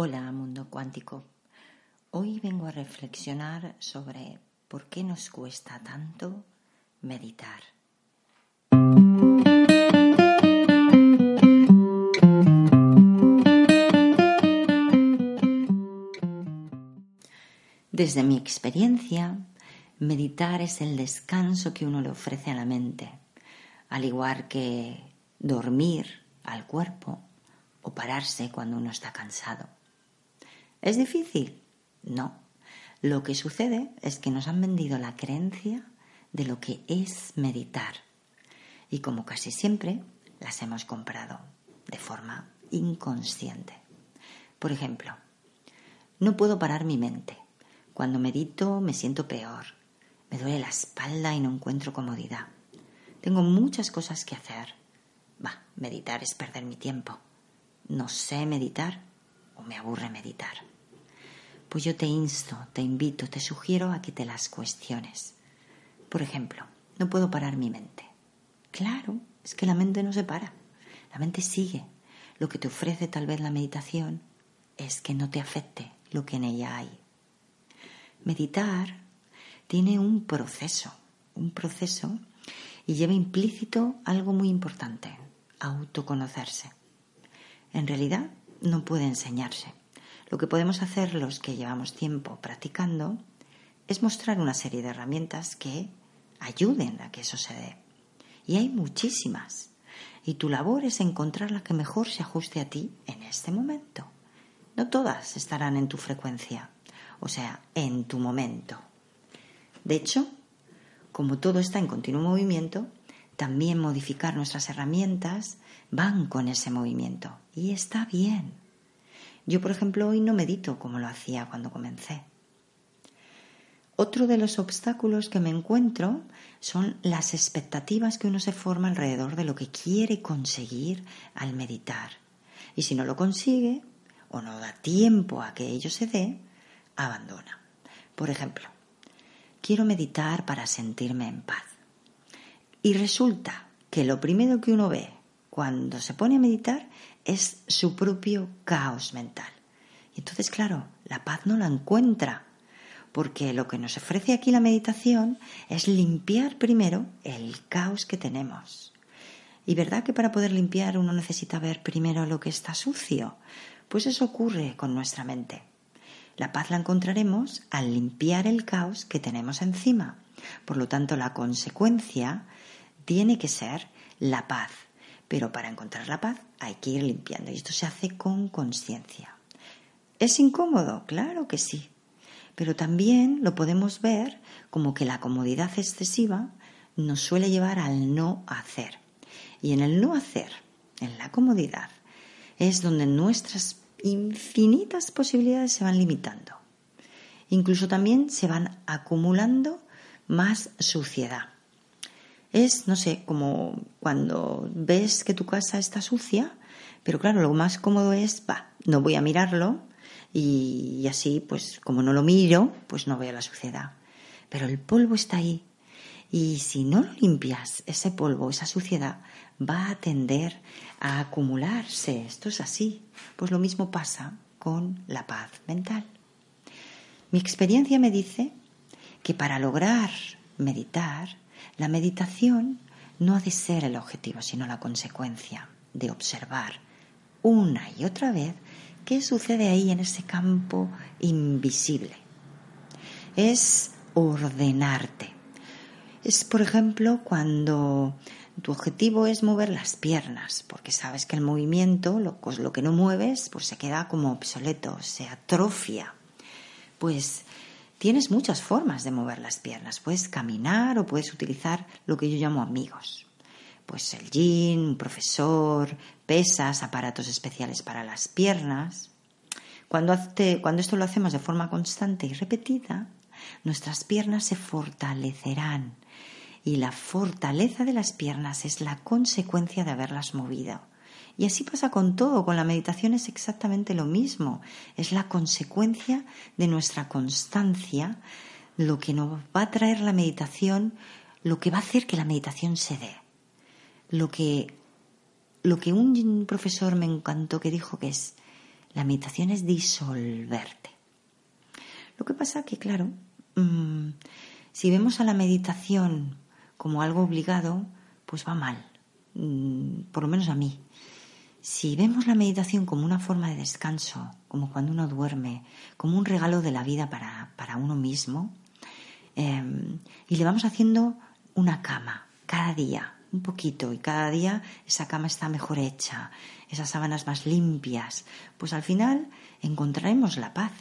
Hola mundo cuántico. Hoy vengo a reflexionar sobre por qué nos cuesta tanto meditar. Desde mi experiencia, meditar es el descanso que uno le ofrece a la mente, al igual que dormir al cuerpo o pararse cuando uno está cansado. ¿Es difícil? No. Lo que sucede es que nos han vendido la creencia de lo que es meditar. Y como casi siempre, las hemos comprado de forma inconsciente. Por ejemplo, no puedo parar mi mente. Cuando medito me siento peor. Me duele la espalda y no encuentro comodidad. Tengo muchas cosas que hacer. Va, meditar es perder mi tiempo. No sé meditar me aburre meditar. Pues yo te insto, te invito, te sugiero a que te las cuestiones. Por ejemplo, no puedo parar mi mente. Claro, es que la mente no se para. La mente sigue. Lo que te ofrece tal vez la meditación es que no te afecte lo que en ella hay. Meditar tiene un proceso, un proceso y lleva implícito algo muy importante, autoconocerse. En realidad no puede enseñarse. Lo que podemos hacer los que llevamos tiempo practicando es mostrar una serie de herramientas que ayuden a que eso se dé. Y hay muchísimas. Y tu labor es encontrar la que mejor se ajuste a ti en este momento. No todas estarán en tu frecuencia, o sea, en tu momento. De hecho, como todo está en continuo movimiento, también modificar nuestras herramientas van con ese movimiento. Y está bien. Yo, por ejemplo, hoy no medito como lo hacía cuando comencé. Otro de los obstáculos que me encuentro son las expectativas que uno se forma alrededor de lo que quiere conseguir al meditar. Y si no lo consigue o no da tiempo a que ello se dé, abandona. Por ejemplo, quiero meditar para sentirme en paz. Y resulta que lo primero que uno ve cuando se pone a meditar es su propio caos mental. Y entonces, claro, la paz no la encuentra, porque lo que nos ofrece aquí la meditación es limpiar primero el caos que tenemos. Y verdad que para poder limpiar uno necesita ver primero lo que está sucio. Pues eso ocurre con nuestra mente. La paz la encontraremos al limpiar el caos que tenemos encima. Por lo tanto, la consecuencia tiene que ser la paz, pero para encontrar la paz hay que ir limpiando y esto se hace con conciencia. ¿Es incómodo? Claro que sí. Pero también lo podemos ver como que la comodidad excesiva nos suele llevar al no hacer. Y en el no hacer, en la comodidad, es donde nuestras infinitas posibilidades se van limitando. Incluso también se van acumulando más suciedad. Es, no sé, como cuando ves que tu casa está sucia, pero claro, lo más cómodo es, va, no voy a mirarlo y, así, pues como no lo miro, pues no veo la suciedad. Pero el polvo está ahí y si no lo limpias, ese polvo, esa suciedad, va a tender a acumularse. Esto es así. Pues lo mismo pasa con la paz mental. Mi experiencia me dice que para lograr meditar, la meditación no ha de ser el objetivo, sino la consecuencia de observar una y otra vez qué sucede ahí en ese campo invisible. Es ordenarte. Es, por ejemplo, cuando tu objetivo es mover las piernas, porque sabes que el movimiento, lo, pues lo que no mueves, pues se queda como obsoleto, se atrofia. Pues Tienes muchas formas de mover las piernas. Puedes caminar o puedes utilizar lo que yo llamo amigos. pues el gym, un profesor, pesas, aparatos especiales para las piernas. Cuando esto lo hacemos de forma constante y repetida, nuestras piernas se fortalecerán y la fortaleza de las piernas es la consecuencia de haberlas movido. Y así pasa con todo, con la meditación es exactamente lo mismo, es la consecuencia de nuestra constancia, lo que nos va a traer la meditación, lo que va a hacer que la meditación se dé. Lo que, lo que un profesor me encantó que dijo que es, la meditación es disolverte. Lo que pasa que, claro, mm, si vemos a la meditación como algo obligado, pues va mal, mm, por lo menos a mí. Si vemos la meditación como una forma de descanso, como cuando uno duerme, como un regalo de la vida para, uno mismo, em, y le vamos haciendo una cama cada día, un poquito, y cada día esa cama está mejor hecha, esas sábanas más limpias, pues al final encontraremos la paz.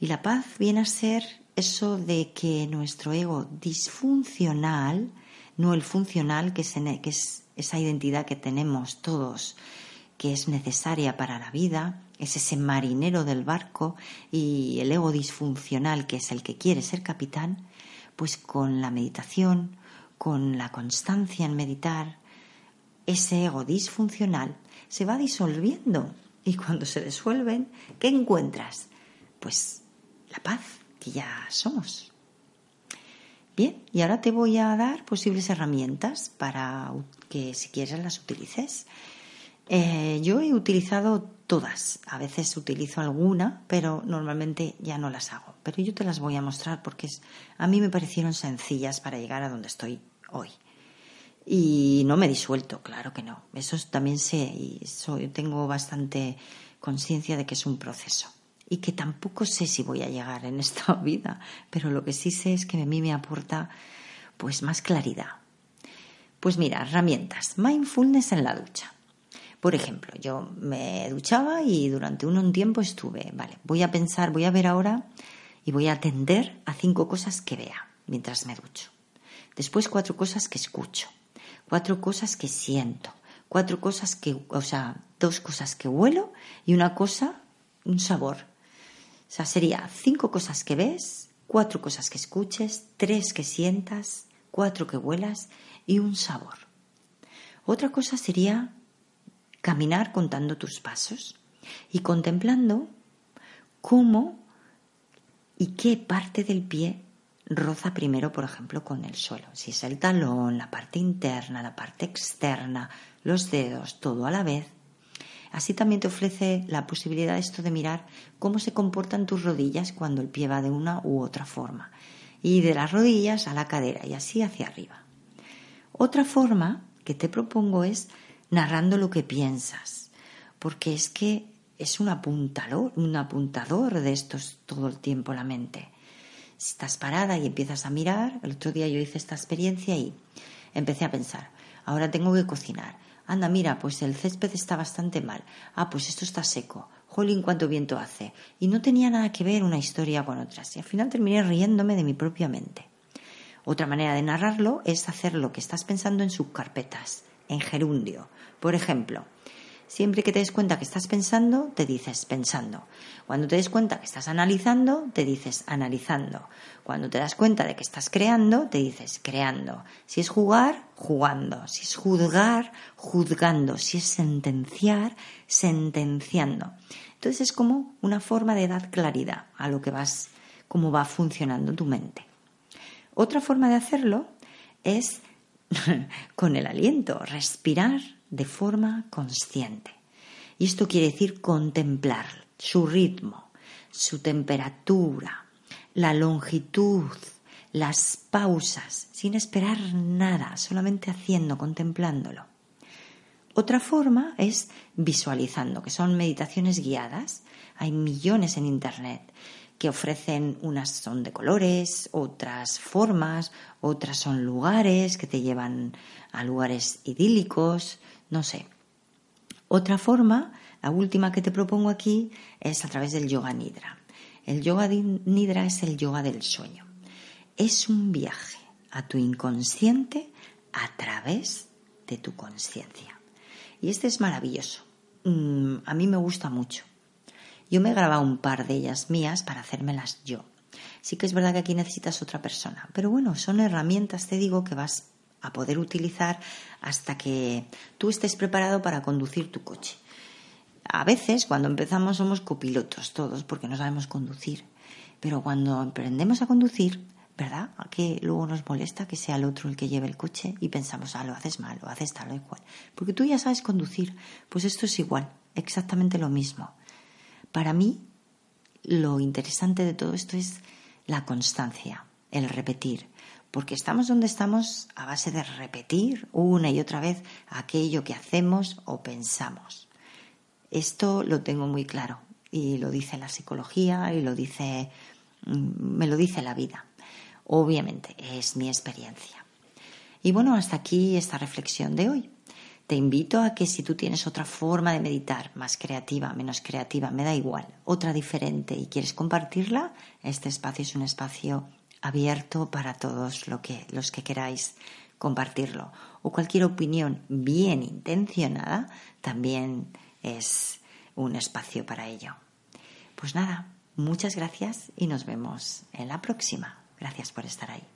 Y la paz viene a ser eso de que nuestro ego disfuncional, no el funcional, que es, esa identidad que tenemos todos, que es necesaria para la vida, es ese marinero del barco, y el ego disfuncional, que es el que quiere ser capitán, pues con la meditación, con la constancia en meditar, ese ego disfuncional se va disolviendo. Y cuando se disuelven, ¿qué encuentras? Pues la paz, ya somos. Bien, y ahora te voy a dar posibles herramientas para que si quieres las utilices. Eh, yo he utilizado todas, a veces utilizo alguna, pero normalmente ya no las hago. Pero yo te las voy a mostrar porque a mí me parecieron sencillas para llegar a donde estoy hoy. Y no me he disuelto, claro que no. Eso también sé y tengo bastante conciencia de que es un proceso y que tampoco sé si voy a llegar en esta vida, pero lo que sí sé es que a mí me aporta pues más claridad. Pues mira, herramientas, mindfulness en la ducha. Por ejemplo, yo me duchaba y durante un, tiempo estuve, vale, voy a pensar, voy a ver ahora y voy a atender a cinco cosas que vea mientras me ducho. Después cuatro cosas que escucho, cuatro cosas que siento, cuatro cosas que, o sea, dos cosas que huelo y una cosa, un sabor o sea, sería cinco cosas que ves, cuatro cosas que escuches, tres que sientas, cuatro que huelas y un sabor. Otra cosa sería caminar contando tus pasos y contemplando cómo y qué parte del pie roza primero, por ejemplo, con el suelo. Si es el talón, la parte interna, la parte externa, los dedos, todo a la vez. Así también te ofrece la posibilidad esto de mirar cómo se comportan tus rodillas cuando el pie va de una u otra forma. Y de las rodillas a la cadera y así hacia arriba. Otra forma que te propongo es narrando lo que piensas, porque es que es un apuntador, un apuntador de estos todo el tiempo la mente. Si estás parada y empiezas a mirar, el otro día yo hice esta experiencia y empecé a pensar, ahora tengo que cocinar, Anda, mira, pues el césped está bastante mal. Ah, pues esto está seco. Jolín, cuánto viento hace. Y no tenía nada que ver una historia con otras. Y al final terminé riéndome de mi propia mente. Otra manera de narrarlo es hacer lo que estás pensando en subcarpetas, en gerundio. Por ejemplo, Siempre que te des cuenta que estás pensando, te dices pensando. Cuando te des cuenta que estás analizando, te dices analizando. Cuando te das cuenta de que estás creando, te dices creando. Si es jugar, jugando. Si es juzgar, juzgando. Si es sentenciar, sentenciando. Entonces es como una forma de dar claridad a lo que vas, cómo va funcionando tu mente. Otra forma de hacerlo es con el aliento, respirar de forma consciente. Y esto quiere decir contemplar su ritmo, su temperatura, la longitud, las pausas, sin esperar nada, solamente haciendo, contemplándolo. Otra forma es visualizando, que son meditaciones guiadas. Hay millones en Internet que ofrecen unas son de colores, otras formas, otras son lugares que te llevan a lugares idílicos, no sé. Otra forma, la última que te propongo aquí, es a través del yoga nidra. El yoga nidra es el yoga del sueño. Es un viaje a tu inconsciente a través de tu conciencia. Y este es maravilloso. Mm, a mí me gusta mucho. Yo me he grabado un par de ellas mías para hacérmelas yo. Sí que es verdad que aquí necesitas otra persona, pero bueno, son herramientas, te digo, que vas a poder utilizar hasta que tú estés preparado para conducir tu coche. A veces, cuando empezamos, somos copilotos todos porque no sabemos conducir, pero cuando aprendemos a conducir, ¿verdad? Que luego nos molesta que sea el otro el que lleve el coche y pensamos, ah, lo haces mal, lo haces tal o cual. Porque tú ya sabes conducir. Pues esto es igual, exactamente lo mismo. Para mí, lo interesante de todo esto es la constancia, el repetir, porque estamos donde estamos a base de repetir una y otra vez aquello que hacemos o pensamos. Esto lo tengo muy claro y lo dice la psicología y lo dice mm, me lo dice la vida. Obviamente es mi experiencia. Y bueno, hasta aquí esta reflexión de hoy. Te invito a que si tú tienes otra forma de meditar, más creativa, menos creativa, me da igual, otra diferente y quieres compartirla, este espacio es un espacio abierto para todos los que queráis compartirlo. O cualquier opinión bien intencionada también es un espacio para ello. Pues nada, muchas gracias y nos vemos en la próxima. Gracias por estar ahí.